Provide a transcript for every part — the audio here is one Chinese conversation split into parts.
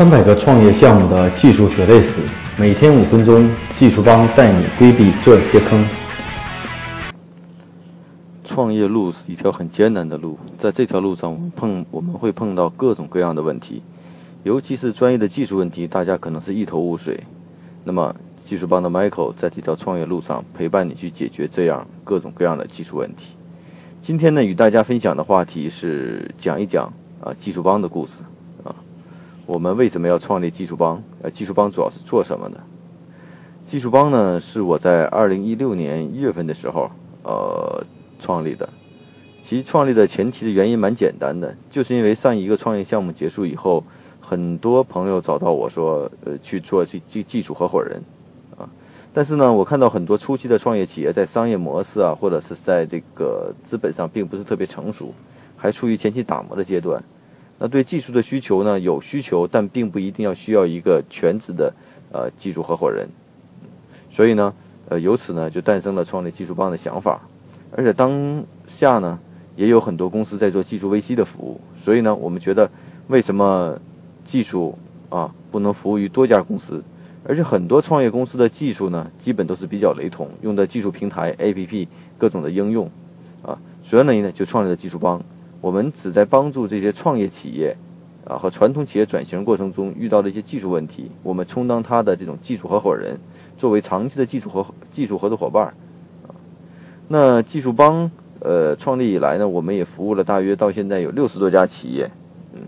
三百个创业项目的技术血泪史，每天五分钟，技术帮带你规避这些坑。创业路是一条很艰难的路，在这条路上，我们碰我们会碰到各种各样的问题，尤其是专业的技术问题，大家可能是一头雾水。那么，技术帮的 Michael 在这条创业路上陪伴你去解决这样各种各样的技术问题。今天呢，与大家分享的话题是讲一讲啊技术帮的故事。我们为什么要创立技术帮？呃，技术帮主要是做什么的？技术帮呢，是我在二零一六年一月份的时候，呃，创立的。其创立的前提的原因蛮简单的，就是因为上一个创业项目结束以后，很多朋友找到我说，呃，去做技技技术合伙人，啊，但是呢，我看到很多初期的创业企业在商业模式啊，或者是在这个资本上并不是特别成熟，还处于前期打磨的阶段。那对技术的需求呢？有需求，但并不一定要需要一个全职的呃技术合伙人。所以呢，呃，由此呢就诞生了创立技术帮的想法。而且当下呢，也有很多公司在做技术 VC 的服务。所以呢，我们觉得为什么技术啊不能服务于多家公司？而且很多创业公司的技术呢，基本都是比较雷同，用的技术平台、APP 各种的应用啊。所以呢，就创立了技术帮。我们只在帮助这些创业企业，啊和传统企业转型过程中遇到的一些技术问题，我们充当他的这种技术合伙人，作为长期的技术合技术合作伙伴啊。那技术帮呃创立以来呢，我们也服务了大约到现在有六十多家企业，嗯，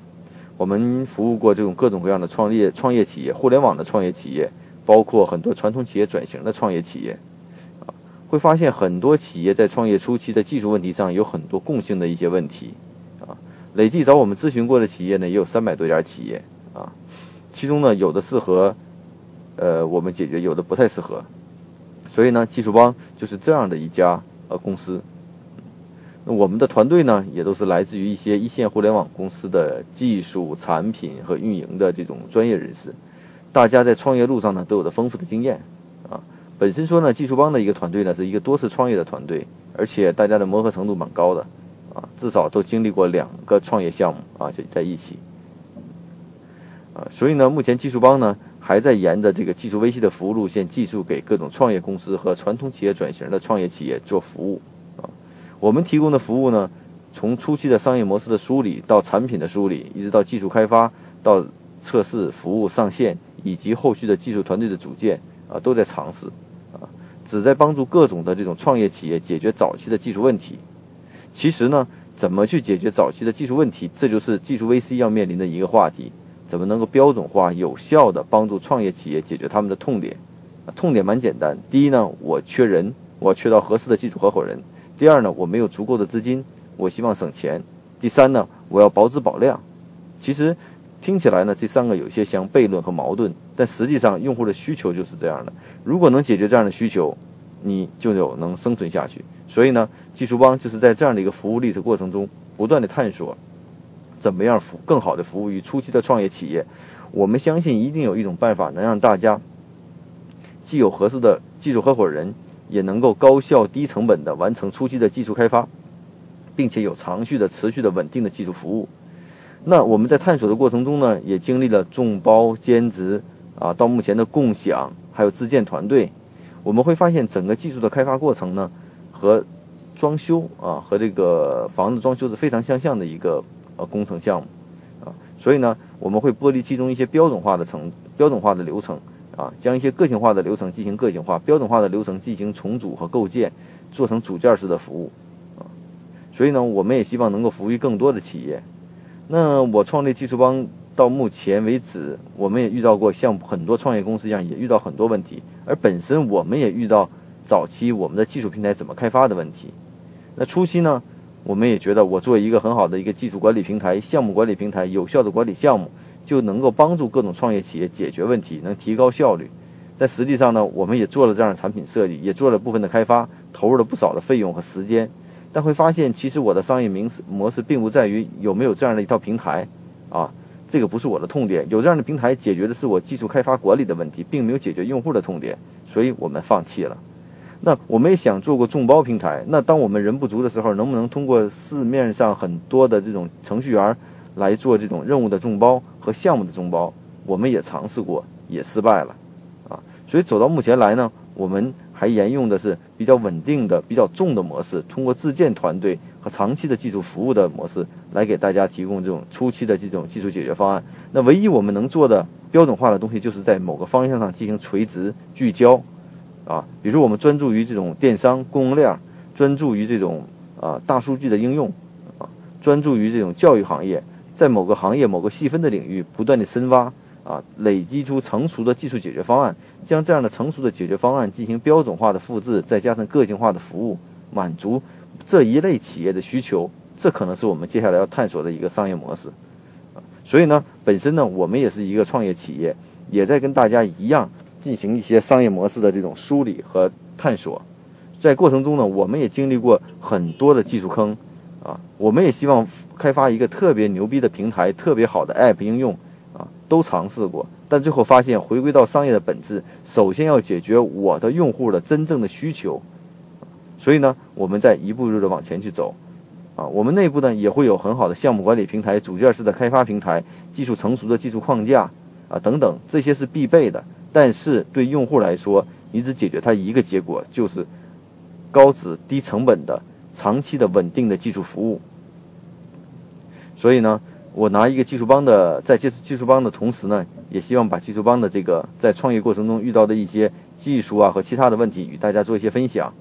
我们服务过这种各种各样的创业创业企业、互联网的创业企业，包括很多传统企业转型的创业企业。啊会发现很多企业在创业初期的技术问题上有很多共性的一些问题，累计找我们咨询过的企业呢也有三百多家企业，啊，其中呢有的适合，呃，我们解决，有的不太适合，所以呢，技术帮就是这样的一家呃公司，那我们的团队呢也都是来自于一些一线互联网公司的技术、产品和运营的这种专业人士，大家在创业路上呢都有着丰富的经验啊。本身说呢，技术帮的一个团队呢，是一个多次创业的团队，而且大家的磨合程度蛮高的，啊，至少都经历过两个创业项目啊，就在一起，啊，所以呢，目前技术帮呢还在沿着这个技术 VC 的服务路线，继续给各种创业公司和传统企业转型的创业企业做服务，啊，我们提供的服务呢，从初期的商业模式的梳理到产品的梳理，一直到技术开发到测试、服务上线，以及后续的技术团队的组建，啊，都在尝试。旨在帮助各种的这种创业企业解决早期的技术问题。其实呢，怎么去解决早期的技术问题，这就是技术 VC 要面临的一个话题。怎么能够标准化、有效的帮助创业企业解决他们的痛点？痛点蛮简单。第一呢，我缺人，我缺到合适的技术合伙人。第二呢，我没有足够的资金，我希望省钱。第三呢，我要保质保量。其实。听起来呢，这三个有些相悖论和矛盾，但实际上用户的需求就是这样的。如果能解决这样的需求，你就有能生存下去。所以呢，技术帮就是在这样的一个服务历程过程中，不断的探索怎么样服更好的服务于初期的创业企业。我们相信一定有一种办法能让大家既有合适的技术合伙人，也能够高效低成本的完成初期的技术开发，并且有长续的持续的稳定的技术服务。那我们在探索的过程中呢，也经历了众包、兼职啊，到目前的共享，还有自建团队。我们会发现，整个技术的开发过程呢，和装修啊，和这个房子装修是非常相像的一个呃工程项目啊。所以呢，我们会剥离其中一些标准化的程、标准化的流程啊，将一些个性化的流程进行个性化，标准化的流程进行重组和构建，做成组件式的服务啊。所以呢，我们也希望能够服务于更多的企业。那我创立技术帮到目前为止，我们也遇到过像很多创业公司一样，也遇到很多问题。而本身我们也遇到早期我们的技术平台怎么开发的问题。那初期呢，我们也觉得我做一个很好的一个技术管理平台、项目管理平台，有效的管理项目，就能够帮助各种创业企业解决问题，能提高效率。但实际上呢，我们也做了这样的产品设计，也做了部分的开发，投入了不少的费用和时间。但会发现，其实我的商业模式模式并不在于有没有这样的一套平台，啊，这个不是我的痛点。有这样的平台，解决的是我技术开发管理的问题，并没有解决用户的痛点，所以我们放弃了。那我们也想做过众包平台，那当我们人不足的时候，能不能通过市面上很多的这种程序员来做这种任务的众包和项目的众包？我们也尝试过，也失败了，啊，所以走到目前来呢，我们还沿用的是比较稳定的、比较重的模式，通过自建团队和长期的技术服务的模式来给大家提供这种初期的这种技术解决方案。那唯一我们能做的标准化的东西，就是在某个方向上进行垂直聚焦，啊，比如我们专注于这种电商供应链，专注于这种啊大数据的应用。啊专注于这种教育行业，在某个行业某个细分的领域不断的深挖啊，累积出成熟的技术解决方案，将这样的成熟的解决方案进行标准化的复制，再加上个性化的服务，满足这一类企业的需求，这可能是我们接下来要探索的一个商业模式。所以呢，本身呢，我们也是一个创业企业，也在跟大家一样进行一些商业模式的这种梳理和探索。在过程中呢，我们也经历过很多的技术坑。啊，我们也希望开发一个特别牛逼的平台，特别好的 App 应用，啊，都尝试过，但最后发现，回归到商业的本质，首先要解决我的用户的真正的需求。所以呢，我们在一步一步的往前去走，啊，我们内部呢也会有很好的项目管理平台、组件式的开发平台、技术成熟的技术框架，啊，等等，这些是必备的。但是对用户来说，你只解决他一个结果，就是高质低成本的。长期的稳定的技术服务，所以呢，我拿一个技术帮的，在接触技术帮的同时呢，也希望把技术帮的这个在创业过程中遇到的一些技术啊和其他的问题与大家做一些分享。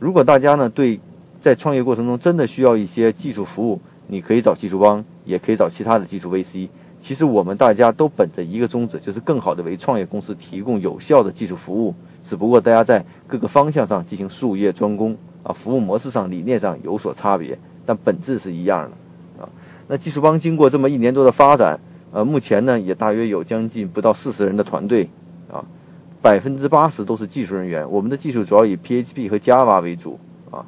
如果大家呢对在创业过程中真的需要一些技术服务，你可以找技术帮，也可以找其他的技术 VC。其实我们大家都本着一个宗旨，就是更好的为创业公司提供有效的技术服务，只不过大家在各个方向上进行术业专攻。啊，服务模式上、理念上有所差别，但本质是一样的。啊，那技术帮经过这么一年多的发展，呃，目前呢也大约有将近不到四十人的团队，啊，百分之八十都是技术人员。我们的技术主要以 PHP 和 Java 为主，啊，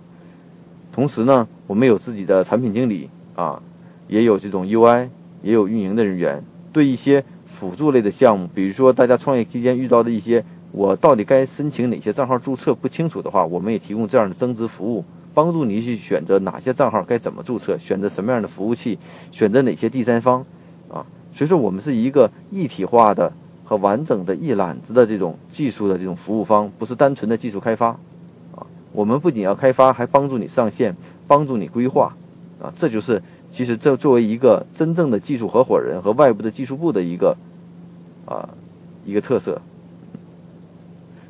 同时呢，我们有自己的产品经理，啊，也有这种 UI，也有运营的人员。对一些辅助类的项目，比如说大家创业期间遇到的一些。我到底该申请哪些账号注册？不清楚的话，我们也提供这样的增值服务，帮助你去选择哪些账号该怎么注册，选择什么样的服务器，选择哪些第三方，啊，所以说我们是一个一体化的和完整的一揽子的这种技术的这种服务方，不是单纯的技术开发，啊，我们不仅要开发，还帮助你上线，帮助你规划，啊，这就是其实这作为一个真正的技术合伙人和外部的技术部的一个啊一个特色。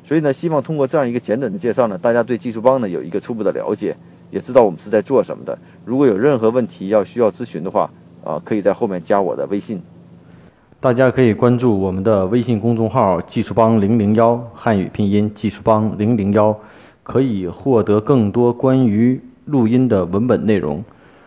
所以呢，希望通过这样一个简短的介绍呢，大家对技术帮呢有一个初步的了解，也知道我们是在做什么的。如果有任何问题要需要咨询的话，啊，可以在后面加我的微信。大家可以关注我们的微信公众号“技术帮零零幺”汉语拼音“技术帮零零幺”，可以获得更多关于录音的文本内容。